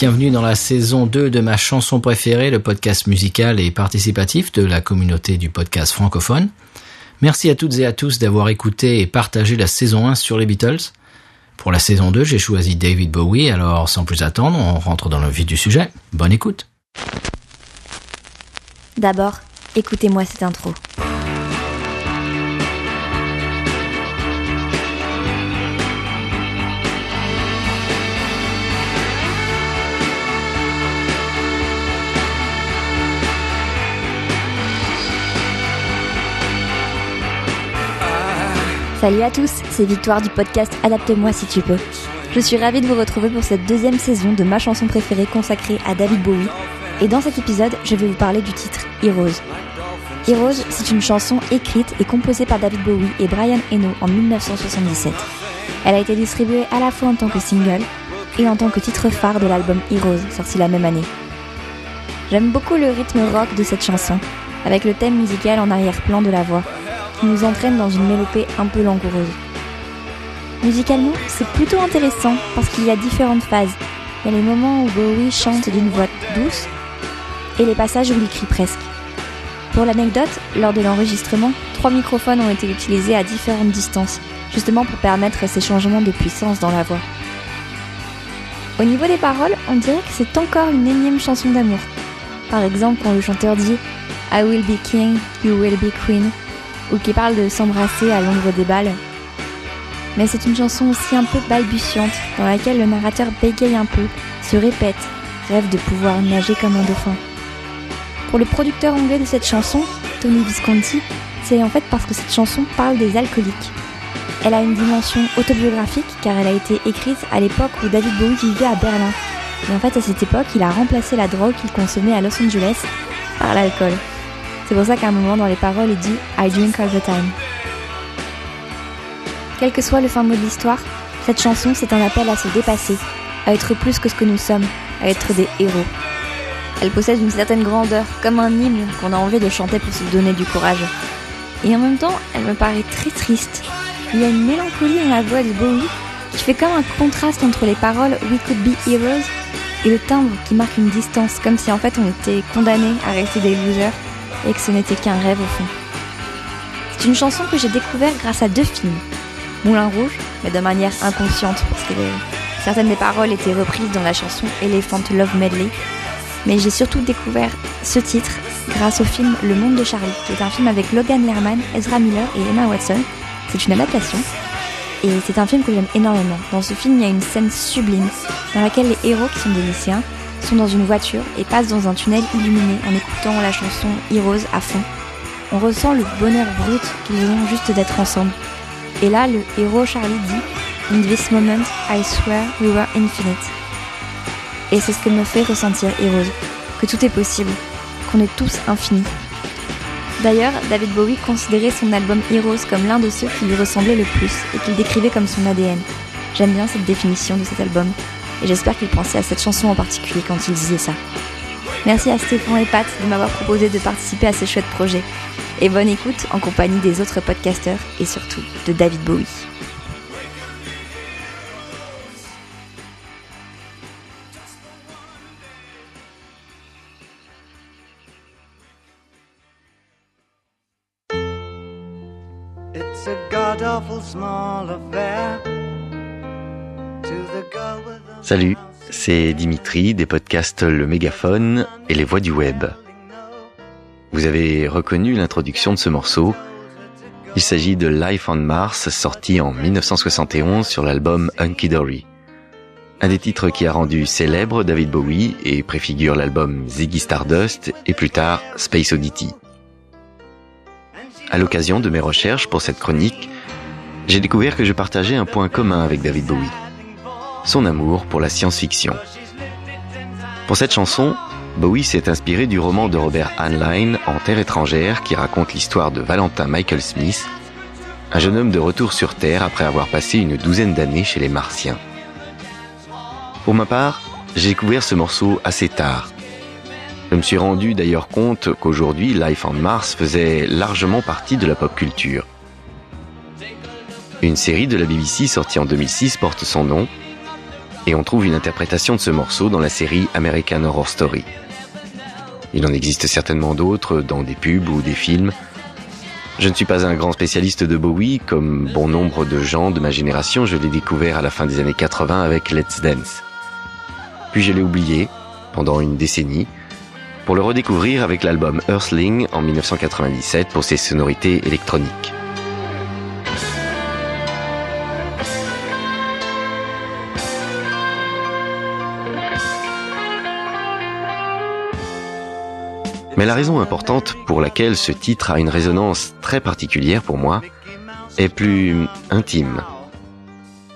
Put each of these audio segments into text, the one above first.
bienvenue dans la saison 2 de ma chanson préférée, le podcast musical et participatif de la communauté du podcast francophone. Merci à toutes et à tous d'avoir écouté et partagé la saison 1 sur les Beatles. Pour la saison 2, j'ai choisi David Bowie, alors sans plus attendre, on rentre dans le vif du sujet. Bonne écoute. D'abord, écoutez-moi cette intro. Salut à tous, c'est Victoire du podcast Adapte-moi si tu peux. Je suis ravie de vous retrouver pour cette deuxième saison de ma chanson préférée consacrée à David Bowie. Et dans cet épisode, je vais vous parler du titre Heroes. Heroes, c'est une chanson écrite et composée par David Bowie et Brian Eno en 1977. Elle a été distribuée à la fois en tant que single et en tant que titre phare de l'album Heroes, sorti la même année. J'aime beaucoup le rythme rock de cette chanson, avec le thème musical en arrière-plan de la voix nous entraîne dans une mélopée un peu langoureuse. Musicalement, c'est plutôt intéressant parce qu'il y a différentes phases. Il y a les moments où Bowie chante d'une voix douce et les passages où il crie presque. Pour l'anecdote, lors de l'enregistrement, trois microphones ont été utilisés à différentes distances, justement pour permettre ces changements de puissance dans la voix. Au niveau des paroles, on dirait que c'est encore une énième chanson d'amour. Par exemple, quand le chanteur dit I will be king, you will be queen, ou qui parle de s'embrasser à l'ombre des balles. Mais c'est une chanson aussi un peu balbutiante, dans laquelle le narrateur bégaye un peu, se répète, rêve de pouvoir nager comme un dauphin. Pour le producteur anglais de cette chanson, Tony Visconti, c'est en fait parce que cette chanson parle des alcooliques. Elle a une dimension autobiographique car elle a été écrite à l'époque où David Bowie vivait à Berlin. Et en fait, à cette époque, il a remplacé la drogue qu'il consommait à Los Angeles par l'alcool. C'est pour ça qu'à un moment dans les paroles, il dit I drink all the time. Quel que soit le fin mot de l'histoire, cette chanson c'est un appel à se dépasser, à être plus que ce que nous sommes, à être des héros. Elle possède une certaine grandeur, comme un hymne qu'on a envie de chanter pour se donner du courage. Et en même temps, elle me paraît très triste. Il y a une mélancolie dans la voix de Bowie qui fait comme un contraste entre les paroles We could be heroes et le timbre qui marque une distance, comme si en fait on était condamné à rester des losers et que ce n'était qu'un rêve au fond. C'est une chanson que j'ai découverte grâce à deux films. Moulin Rouge, mais de manière inconsciente, parce que certaines des paroles étaient reprises dans la chanson Elephant Love Medley. Mais j'ai surtout découvert ce titre grâce au film Le Monde de Charlie, qui est un film avec Logan Lerman, Ezra Miller et Emma Watson. C'est une adaptation. Et c'est un film que j'aime énormément. Dans ce film, il y a une scène sublime dans laquelle les héros, qui sont des lycéens, sont dans une voiture et passent dans un tunnel illuminé en écoutant la chanson Heroes à fond. On ressent le bonheur brut qu'ils ont juste d'être ensemble. Et là, le héros Charlie dit In this moment, I swear we were infinite. Et c'est ce que me fait ressentir Heroes, que tout est possible, qu'on est tous infinis. D'ailleurs, David Bowie considérait son album Heroes comme l'un de ceux qui lui ressemblait le plus et qu'il décrivait comme son ADN. J'aime bien cette définition de cet album et j'espère qu'il pensait à cette chanson en particulier quand il disait ça. Merci à Stéphane et Pat de m'avoir proposé de participer à ce chouette projet. Et bonne écoute en compagnie des autres podcasteurs et surtout de David Bowie. Salut, c'est Dimitri des podcasts Le Mégaphone et les voix du web. Vous avez reconnu l'introduction de ce morceau. Il s'agit de Life on Mars, sorti en 1971 sur l'album Hunky Dory. Un des titres qui a rendu célèbre David Bowie et préfigure l'album Ziggy Stardust et plus tard Space Oddity. À l'occasion de mes recherches pour cette chronique, j'ai découvert que je partageais un point commun avec David Bowie son amour pour la science-fiction. Pour cette chanson, Bowie s'est inspiré du roman de Robert Heinlein En Terre étrangère qui raconte l'histoire de Valentin Michael Smith, un jeune homme de retour sur Terre après avoir passé une douzaine d'années chez les Martiens. Pour ma part, j'ai découvert ce morceau assez tard. Je me suis rendu d'ailleurs compte qu'aujourd'hui, Life on Mars faisait largement partie de la pop culture. Une série de la BBC sortie en 2006 porte son nom Et on trouve une interprétation de ce morceau dans la série American Horror Story. Il en existe certainement d'autres dans des pubs ou des films. Je ne suis pas un grand spécialiste de Bowie, comme bon nombre de gens de ma génération, je l'ai découvert à la fin des années 80 avec Let's Dance. Puis je l'ai oublié pendant une décennie, pour le redécouvrir avec l'album Earthling en 1997 pour ses sonorités électroniques. Mais la raison importante pour laquelle ce titre a une résonance très particulière pour moi est plus intime.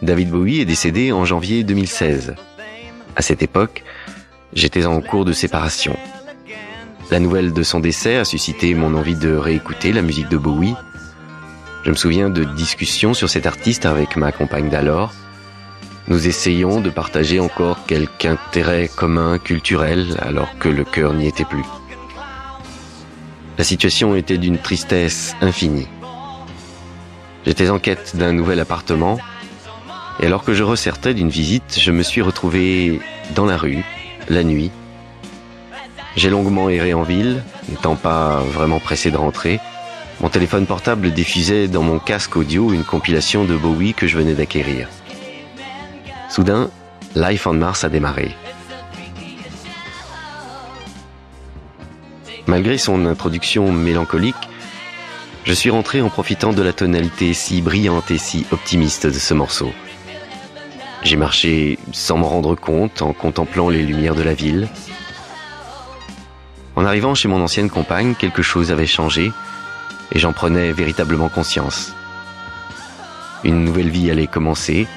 David Bowie est décédé en janvier 2016. À cette époque, j'étais en cours de séparation. La nouvelle de son décès a suscité mon envie de réécouter la musique de Bowie. Je me souviens de discussions sur cet artiste avec ma compagne d'alors. Nous essayons de partager encore quelque intérêt commun culturel alors que le cœur n'y était plus. La situation était d'une tristesse infinie. J'étais en quête d'un nouvel appartement et alors que je ressortais d'une visite, je me suis retrouvé dans la rue, la nuit, j'ai longuement erré en ville, n'étant pas vraiment pressé de rentrer. Mon téléphone portable diffusait dans mon casque audio une compilation de Bowie que je venais d'acquérir. Soudain, Life on Mars a démarré. Malgré son introduction mélancolique, je suis rentré en profitant de la tonalité si brillante et si optimiste de ce morceau. J'ai marché sans m'en rendre compte en contemplant les lumières de la ville, en arrivant chez mon ancienne compagne, quelque chose avait changé et j'en prenais véritablement conscience. Une nouvelle vie allait commencer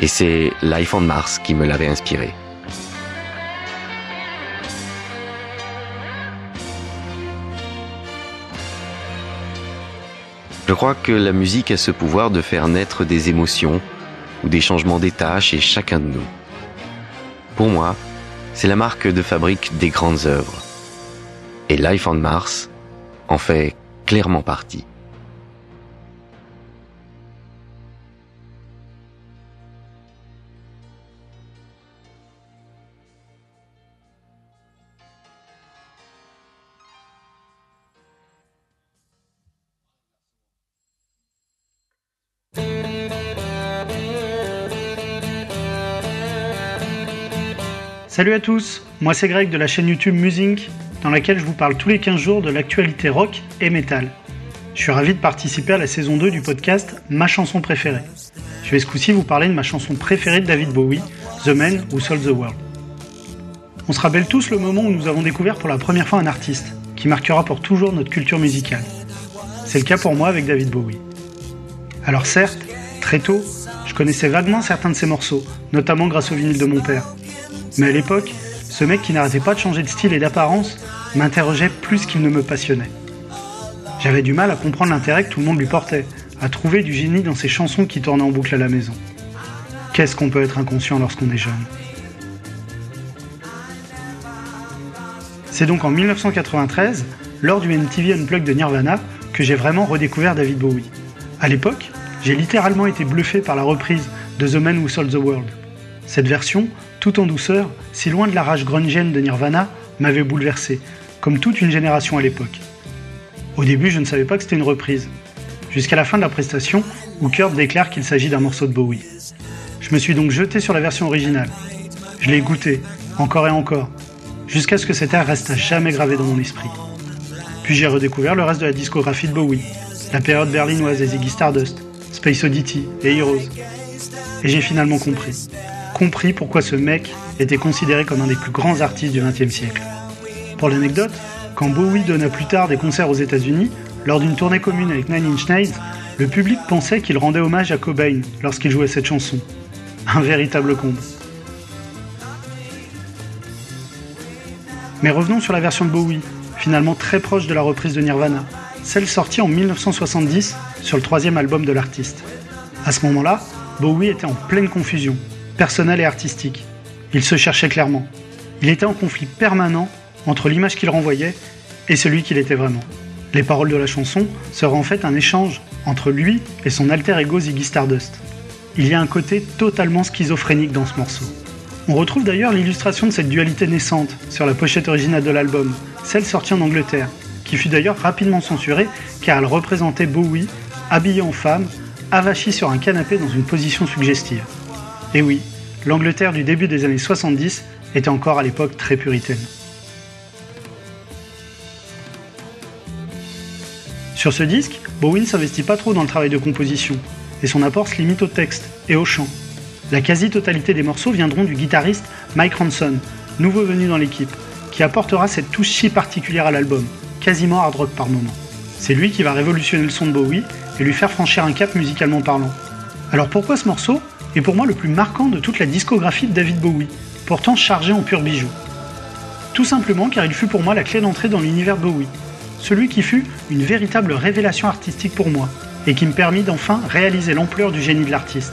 et c'est Life on Mars qui me l'avait inspiré. Je crois que la musique a ce pouvoir de faire naître des émotions ou des changements d'état chez chacun de nous. Pour moi, c'est la marque de fabrique des grandes œuvres. Et Life on Mars en fait clairement partie. Salut à tous, moi c'est Greg de la chaîne YouTube Music dans laquelle je vous parle tous les 15 jours de l'actualité rock et metal. Je suis ravi de participer à la saison 2 du podcast Ma chanson préférée. Je vais ce coup-ci vous parler de ma chanson préférée de David Bowie, The Man Who Sold the World. On se rappelle tous le moment où nous avons découvert pour la première fois un artiste, qui marquera pour toujours notre culture musicale. C'est le cas pour moi avec David Bowie. Alors certes, très tôt, je connaissais vaguement certains de ses morceaux, notamment grâce au vinyle de mon père. Mais à l'époque, ce mec qui n'arrêtait pas de changer de style et d'apparence m'interrogeait plus qu'il ne me passionnait. J'avais du mal à comprendre l'intérêt que tout le monde lui portait, à trouver du génie dans ses chansons qui tournaient en boucle à la maison. Qu'est-ce qu'on peut être inconscient lorsqu'on est jeune? C'est donc en 1993, lors du MTV Unplugged de Nirvana, que j'ai vraiment redécouvert David Bowie. À l'époque, j'ai littéralement été bluffé par la reprise de The Man Who Sold the World. Cette version, tout en douceur, si loin de la rage grungienne de Nirvana, m'avait bouleversé, comme toute une génération à l'époque. Au début, je ne savais pas que c'était une reprise, jusqu'à la fin de la prestation, où Kurt déclare qu'il s'agit d'un morceau de Bowie. Je me suis donc jeté sur la version originale. Je l'ai écouté, encore et encore, jusqu'à ce que cet air reste à jamais gravé dans mon esprit. Puis j'ai redécouvert le reste de la discographie de Bowie, la période berlinoise des Ziggy Stardust, Space Oddity et Heroes. Et j'ai finalement compris compris pourquoi ce mec était considéré comme un des plus grands artistes du XXe siècle. Pour l'anecdote, quand Bowie donna plus tard des concerts aux États-Unis, lors d'une tournée commune avec Nine Inch Nails, le public pensait qu'il rendait hommage à Cobain lorsqu'il jouait cette chanson. Un véritable comble. Mais revenons sur la version de Bowie, finalement très proche de la reprise de Nirvana, celle sortie en 1970 sur le troisième album de l'artiste. À ce moment-là, Bowie était en pleine confusion personnel et artistique. Il se cherchait clairement. Il était en conflit permanent entre l'image qu'il renvoyait et celui qu'il était vraiment. Les paroles de la chanson seraient en fait un échange entre lui et son alter ego Ziggy Stardust. il y a un côté totalement schizophrénique dans ce morceau. On retrouve d'ailleurs l'illustration de cette dualité naissante sur la pochette originale de l'album, celle sortie en Angleterre, qui fut d'ailleurs rapidement censurée car elle représentait Bowie, habillé en femme, avachi sur un canapé dans une position suggestive. Et oui, l'Angleterre du début des années 70 était encore à l'époque très puritaine. Sur ce disque, Bowie ne s'investit pas trop dans le travail de composition, et son apport se limite au texte et au chant. La quasi-totalité des morceaux viendront du guitariste Mike Ronson, nouveau venu dans l'équipe, qui apportera cette touche si particulière à l'album, quasiment hard rock par moment. C'est lui qui va révolutionner le son de Bowie et lui faire franchir un cap musicalement parlant. Alors pourquoi ce morceau est pour moi le plus marquant de toute la discographie de David Bowie, pourtant chargé en pur bijou Tout simplement car il fut pour moi la clé d'entrée dans l'univers Bowie, celui qui fut une véritable révélation artistique pour moi, et qui me permit d'enfin réaliser l'ampleur du génie de l'artiste.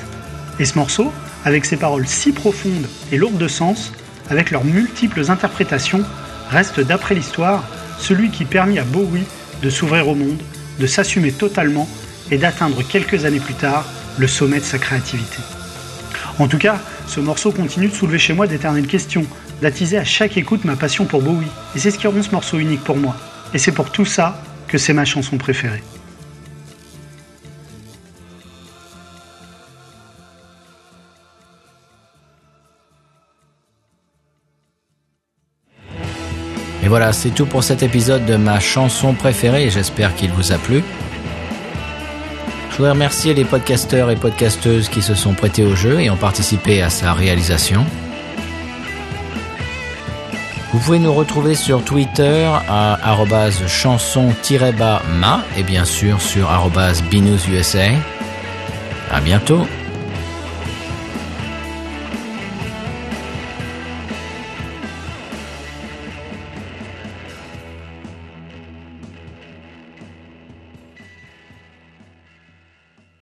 Et ce morceau, avec ses paroles si profondes et lourdes de sens, avec leurs multiples interprétations, reste d'après l'histoire celui qui permit à Bowie de s'ouvrir au monde, de s'assumer totalement et d'atteindre quelques années plus tard le sommet de sa créativité. En tout cas, ce morceau continue de soulever chez moi d'éternelles questions, d'attiser à chaque écoute ma passion pour Bowie, et c'est ce qui rend ce morceau unique pour moi. Et c'est pour tout ça que c'est ma chanson préférée. Voilà, c'est tout pour cet épisode de ma chanson préférée, j'espère qu'il vous a plu. Je voudrais remercier les podcasteurs et podcasteuses qui se sont prêtés au jeu et ont participé à sa réalisation. Vous pouvez nous retrouver sur Twitter à chanson-ma et bien sûr sur binoususa. À bientôt.